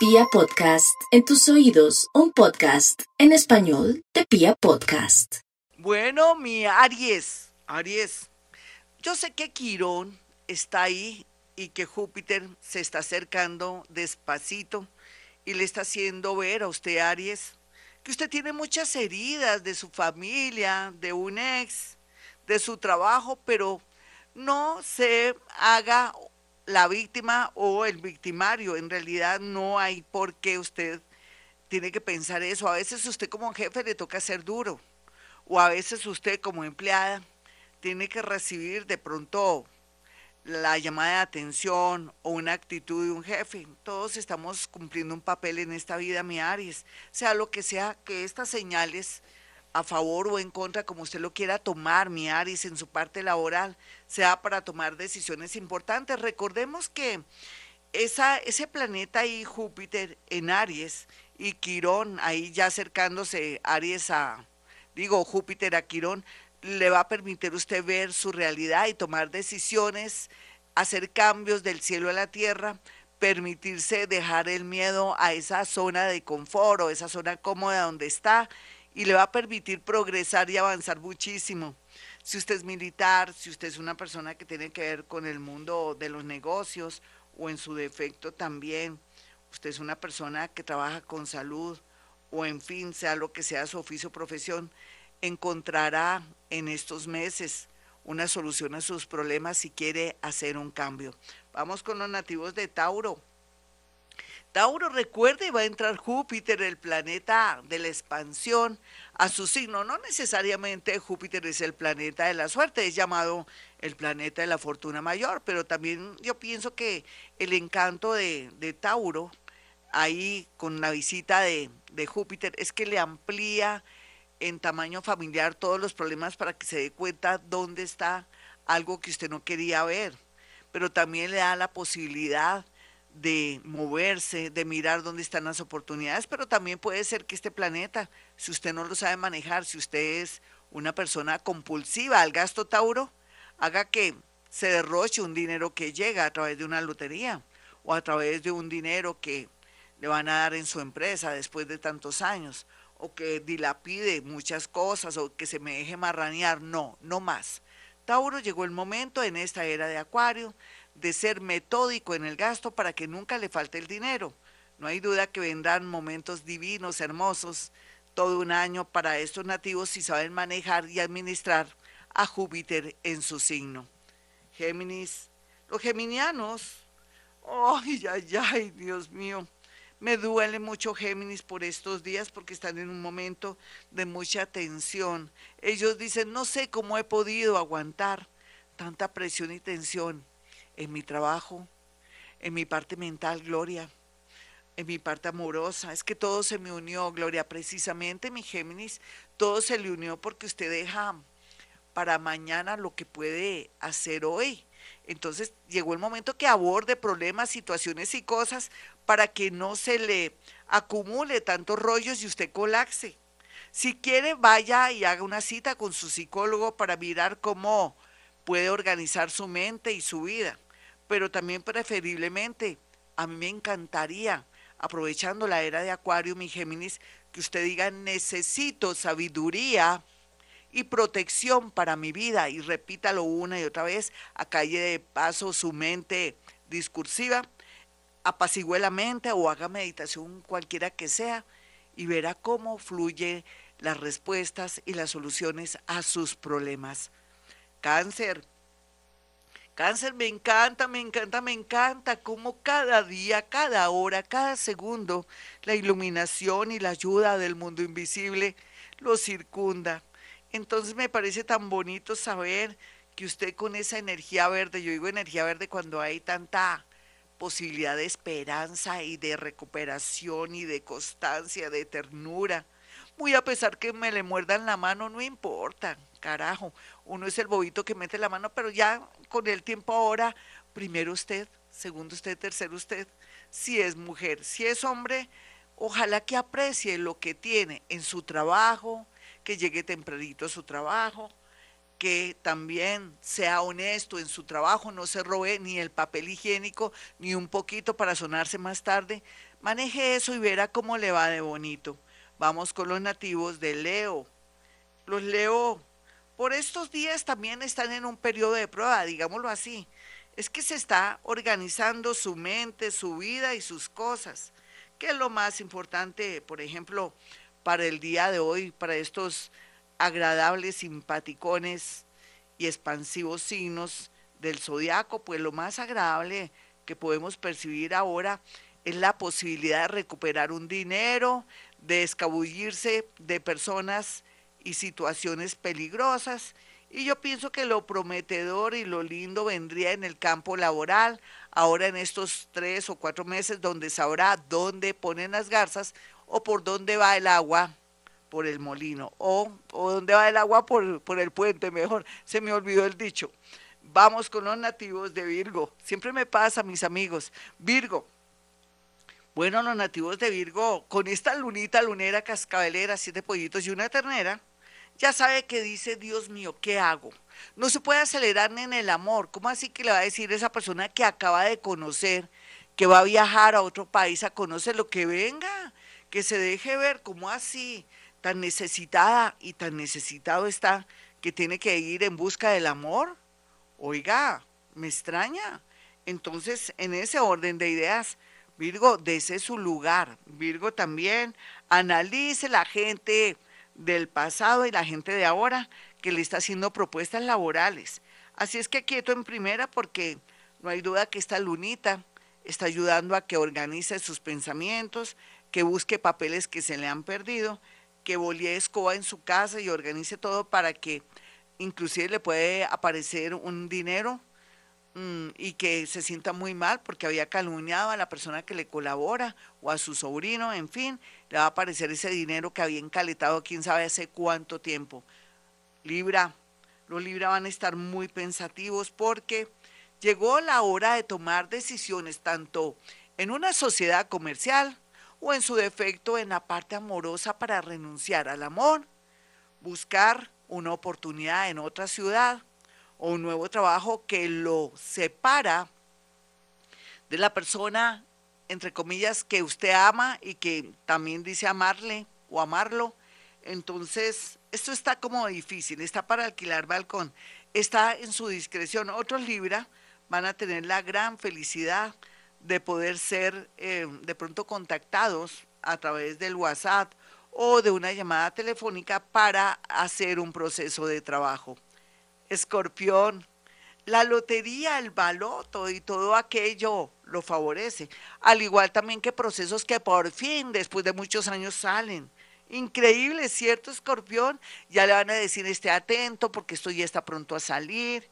Pia Podcast, en tus oídos, un podcast en español de Pia Podcast. Bueno, mi Aries, Aries, yo sé que Quirón está ahí y que Júpiter se está acercando despacito y le está haciendo ver a usted, Aries, que usted tiene muchas heridas de su familia, de un ex, de su trabajo, pero no se haga la víctima o el victimario. En realidad no hay por qué usted tiene que pensar eso. A veces usted como jefe le toca ser duro o a veces usted como empleada tiene que recibir de pronto la llamada de atención o una actitud de un jefe. Todos estamos cumpliendo un papel en esta vida, mi Aries. Sea lo que sea que estas señales a favor o en contra, como usted lo quiera tomar, mi Aries, en su parte laboral, sea para tomar decisiones importantes. Recordemos que esa, ese planeta ahí, Júpiter, en Aries, y Quirón, ahí ya acercándose Aries a, digo, Júpiter a Quirón, le va a permitir usted ver su realidad y tomar decisiones, hacer cambios del cielo a la tierra, permitirse dejar el miedo a esa zona de confort o esa zona cómoda donde está y le va a permitir progresar y avanzar muchísimo. Si usted es militar, si usted es una persona que tiene que ver con el mundo de los negocios o en su defecto también, usted es una persona que trabaja con salud o en fin, sea lo que sea su oficio o profesión, encontrará en estos meses una solución a sus problemas si quiere hacer un cambio. Vamos con los nativos de Tauro. Tauro, recuerde, va a entrar Júpiter, el planeta de la expansión, a su signo. No necesariamente Júpiter es el planeta de la suerte, es llamado el planeta de la fortuna mayor, pero también yo pienso que el encanto de, Tauro, ahí con la visita de, de Júpiter, es que le amplía en tamaño familiar todos los problemas para que se dé cuenta dónde está algo que usted no quería ver, pero también le da la posibilidad de moverse, de mirar dónde están las oportunidades, pero también puede ser que este planeta, si usted no lo sabe manejar, si usted es una persona compulsiva al gasto Tauro, haga que se derroche un dinero que llega a través de una lotería o a través de un dinero que le van a dar en su empresa después de tantos años, o que dilapide muchas cosas, o que se me deje marranear. No, no más. Tauro llegó el momento en esta era de Acuario de ser metódico en el gasto para que nunca le falte el dinero. No hay duda que vendrán momentos divinos, hermosos, todo un año para estos nativos si saben manejar y administrar a Júpiter en su signo. Géminis, los geminianos, ay, ay, ay, Dios mío, me duele mucho Géminis por estos días porque están en un momento de mucha tensión. Ellos dicen, no sé cómo he podido aguantar tanta presión y tensión en mi trabajo, en mi parte mental, Gloria, en mi parte amorosa. Es que todo se me unió, Gloria, precisamente mi Géminis, todo se le unió porque usted deja para mañana lo que puede hacer hoy. Entonces llegó el momento que aborde problemas, situaciones y cosas para que no se le acumule tantos rollos y usted colapse. Si quiere, vaya y haga una cita con su psicólogo para mirar cómo puede organizar su mente y su vida pero también preferiblemente, a mí me encantaría, aprovechando la era de Acuario, mi Géminis, que usted diga, necesito sabiduría y protección para mi vida, y repítalo una y otra vez, a calle de paso su mente discursiva, apacigüe la mente o haga meditación cualquiera que sea, y verá cómo fluye las respuestas y las soluciones a sus problemas. Cáncer, Cáncer, me encanta, me encanta, me encanta cómo cada día, cada hora, cada segundo, la iluminación y la ayuda del mundo invisible lo circunda. Entonces me parece tan bonito saber que usted con esa energía verde, yo digo energía verde cuando hay tanta posibilidad de esperanza y de recuperación y de constancia, de ternura, muy a pesar que me le muerdan la mano, no importa, carajo, uno es el bobito que mete la mano, pero ya con el tiempo ahora, primero usted, segundo usted, tercero usted, si es mujer, si es hombre, ojalá que aprecie lo que tiene en su trabajo, que llegue tempranito a su trabajo, que también sea honesto en su trabajo, no se robe ni el papel higiénico ni un poquito para sonarse más tarde. Maneje eso y verá cómo le va de bonito. Vamos con los nativos de Leo. Los Leo por estos días también están en un periodo de prueba, digámoslo así. Es que se está organizando su mente, su vida y sus cosas. ¿Qué es lo más importante, por ejemplo, para el día de hoy, para estos agradables, simpaticones y expansivos signos del zodiaco? Pues lo más agradable que podemos percibir ahora es la posibilidad de recuperar un dinero, de escabullirse de personas y situaciones peligrosas. Y yo pienso que lo prometedor y lo lindo vendría en el campo laboral, ahora en estos tres o cuatro meses donde sabrá dónde ponen las garzas o por dónde va el agua por el molino o, o dónde va el agua por, por el puente, mejor, se me olvidó el dicho. Vamos con los nativos de Virgo. Siempre me pasa, mis amigos. Virgo, bueno, los nativos de Virgo, con esta lunita lunera cascabelera, siete pollitos y una ternera, ya sabe que dice, Dios mío, ¿qué hago? No se puede acelerar ni en el amor. ¿Cómo así que le va a decir esa persona que acaba de conocer, que va a viajar a otro país a conocer lo que venga? Que se deje ver, ¿cómo así? Tan necesitada y tan necesitado está que tiene que ir en busca del amor. Oiga, me extraña. Entonces, en ese orden de ideas, Virgo, dese su lugar. Virgo también analice la gente del pasado y la gente de ahora que le está haciendo propuestas laborales. Así es que quieto en primera porque no hay duda que esta lunita está ayudando a que organice sus pensamientos, que busque papeles que se le han perdido, que bolie escoba en su casa y organice todo para que inclusive le puede aparecer un dinero y que se sienta muy mal porque había calumniado a la persona que le colabora o a su sobrino, en fin, le va a aparecer ese dinero que había encaletado quién sabe hace cuánto tiempo. Libra, los Libra van a estar muy pensativos porque llegó la hora de tomar decisiones tanto en una sociedad comercial o en su defecto en la parte amorosa para renunciar al amor, buscar una oportunidad en otra ciudad o un nuevo trabajo que lo separa de la persona entre comillas, que usted ama y que también dice amarle o amarlo. Entonces, esto está como difícil, está para alquilar balcón, está en su discreción. Otros Libra van a tener la gran felicidad de poder ser eh, de pronto contactados a través del WhatsApp o de una llamada telefónica para hacer un proceso de trabajo. Escorpión, la lotería, el baloto y todo aquello lo favorece. Al igual también que procesos que por fin, después de muchos años, salen. Increíble, ¿cierto, escorpión? Ya le van a decir, esté atento porque esto ya está pronto a salir.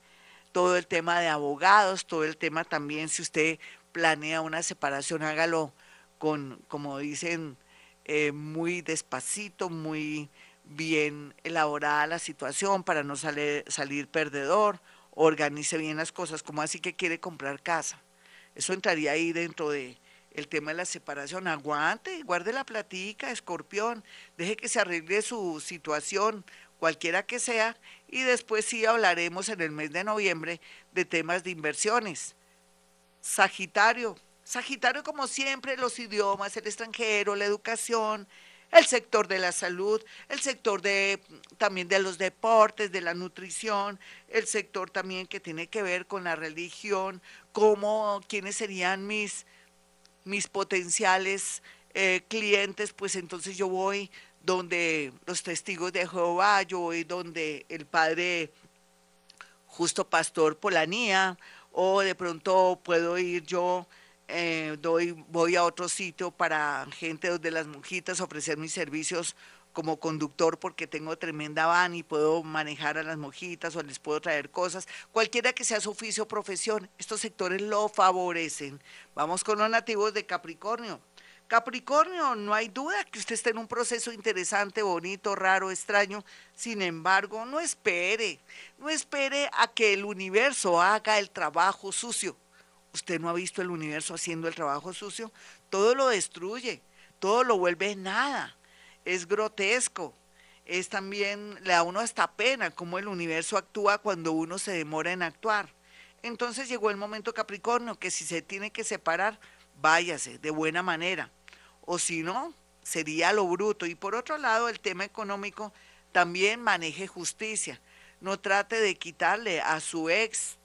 Todo el tema de abogados, todo el tema también, si usted planea una separación, hágalo con, como dicen, eh, muy despacito, muy bien elaborada la situación para no salir perdedor organice bien las cosas, como así que quiere comprar casa. Eso entraría ahí dentro de el tema de la separación. Aguante, guarde la platica, escorpión, deje que se arregle su situación, cualquiera que sea, y después sí hablaremos en el mes de noviembre de temas de inversiones. Sagitario, Sagitario como siempre, los idiomas, el extranjero, la educación, el sector de la salud, el sector de también de los deportes, de la nutrición, el sector también que tiene que ver con la religión, cómo, quiénes serían mis, mis potenciales eh, clientes, pues entonces yo voy donde los testigos de Jehová, yo voy donde el padre justo pastor Polanía, o de pronto puedo ir yo eh, doy, voy a otro sitio para gente de las monjitas, ofrecer mis servicios como conductor porque tengo tremenda van y puedo manejar a las monjitas o les puedo traer cosas, cualquiera que sea su oficio o profesión, estos sectores lo favorecen. Vamos con los nativos de Capricornio. Capricornio, no hay duda que usted está en un proceso interesante, bonito, raro, extraño. Sin embargo, no espere, no espere a que el universo haga el trabajo sucio usted no ha visto el universo haciendo el trabajo sucio, todo lo destruye, todo lo vuelve nada, es grotesco. es también, le da uno hasta pena cómo el universo actúa cuando uno se demora en actuar. Entonces llegó el momento Capricornio, que si se tiene que separar, váyase de buena manera. O si no, sería lo bruto. Y por otro lado, el tema económico, también maneje justicia. No trate de quitarle a su ex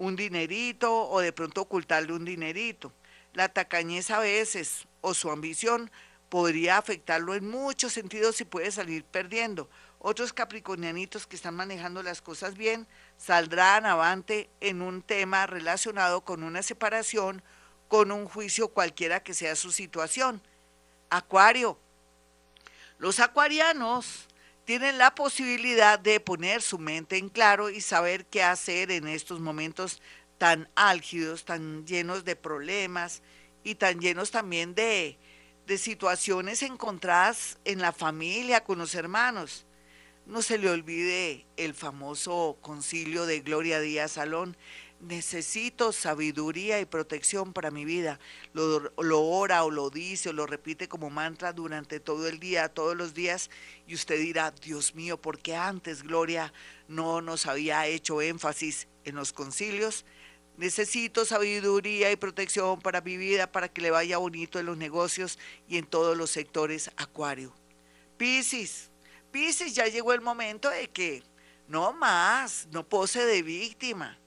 un dinerito o de pronto ocultarle un dinerito. La tacañez a veces o su ambición podría afectarlo en muchos sentidos y puede salir perdiendo. Otros capricornianitos que están manejando las cosas bien saldrán avante en un tema relacionado con una separación, con un juicio cualquiera que sea su situación. Acuario. Los acuarianos tienen la posibilidad de poner su mente en claro y saber qué hacer en estos momentos tan álgidos, tan llenos de problemas y tan llenos también de, de situaciones encontradas en la familia, con los hermanos. No se le olvide el famoso concilio de Gloria Díaz Salón. Necesito sabiduría y protección para mi vida. Lo, ora o lo dice o lo repite como mantra durante todo el día, todos los días, y usted dirá, Dios mío, ¿por qué antes Gloria no nos había hecho énfasis en los concilios? Necesito sabiduría y protección para mi vida, para que le vaya bonito en los negocios y en todos los sectores acuario. Piscis, Piscis ya llegó el momento de que no más, no pose de víctima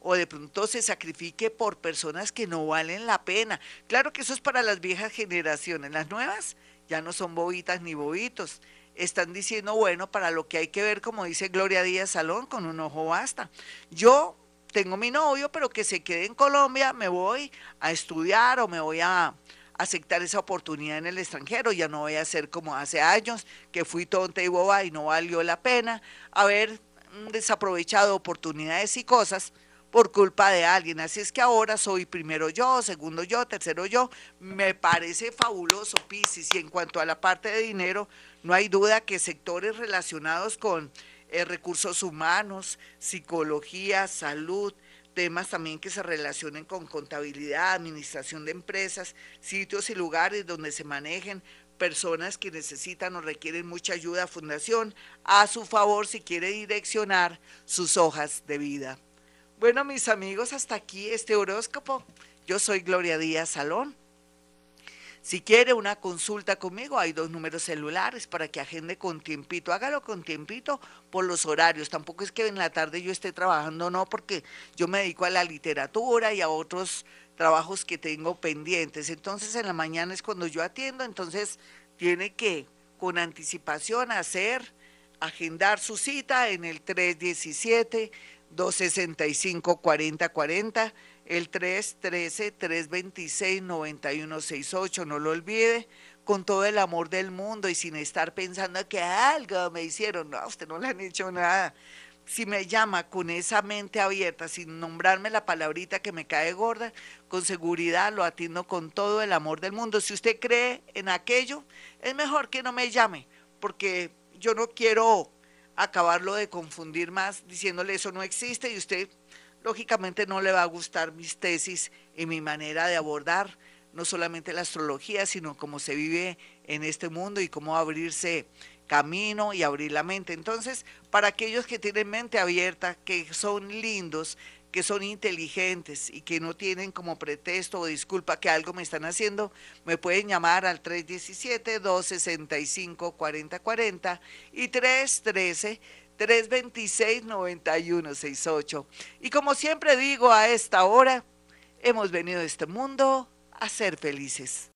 o de pronto se sacrifique por personas que no valen la pena. Claro que eso es para las viejas generaciones, las nuevas ya no son bobitas ni bobitos. Están diciendo, bueno, para lo que hay que ver, como dice Gloria Díaz Salón, con un ojo basta. Yo tengo mi novio, pero que se quede en Colombia, me voy a estudiar o me voy a aceptar esa oportunidad en el extranjero, ya no voy a ser como hace años, que fui tonta y boba y no valió la pena haber desaprovechado oportunidades y cosas por culpa de alguien. Así es que ahora soy primero yo, segundo yo, tercero yo. Me parece fabuloso, Piscis. Y en cuanto a la parte de dinero, no hay duda que sectores relacionados con eh, recursos humanos, psicología, salud, temas también que se relacionen con contabilidad, administración de empresas, sitios y lugares donde se manejen personas que necesitan o requieren mucha ayuda, fundación, a su favor si quiere direccionar sus hojas de vida. Bueno, mis amigos, hasta aquí este horóscopo. Yo soy Gloria Díaz Salón. Si quiere una consulta conmigo, hay dos números celulares para que agende con tiempito. Hágalo con tiempito por los horarios. Tampoco es que en la tarde yo esté trabajando, no, porque yo me dedico a la literatura y a otros trabajos que tengo pendientes. Entonces en la mañana es cuando yo atiendo, entonces tiene que con anticipación hacer, agendar su cita en el 317 265 4040 el 313-326-9168, no lo olvide, con todo el amor del mundo y sin estar pensando que algo me hicieron, no, usted no le han hecho nada. Si me llama con esa mente abierta, sin nombrarme la palabrita que me cae gorda, con seguridad lo atiendo con todo el amor del mundo. Si usted cree en aquello, es mejor que no me llame, porque yo no quiero acabarlo de confundir más diciéndole eso no existe y usted lógicamente no le va a gustar mis tesis y mi manera de abordar no solamente la astrología, sino cómo se vive en este mundo y cómo abrirse camino y abrir la mente. Entonces, para aquellos que tienen mente abierta, que son lindos, que son inteligentes y que no tienen como pretexto o disculpa que algo me están haciendo, me pueden llamar al 317-265-4040 y 313 326-9168. Y como siempre digo a esta hora, hemos venido a este mundo a ser felices.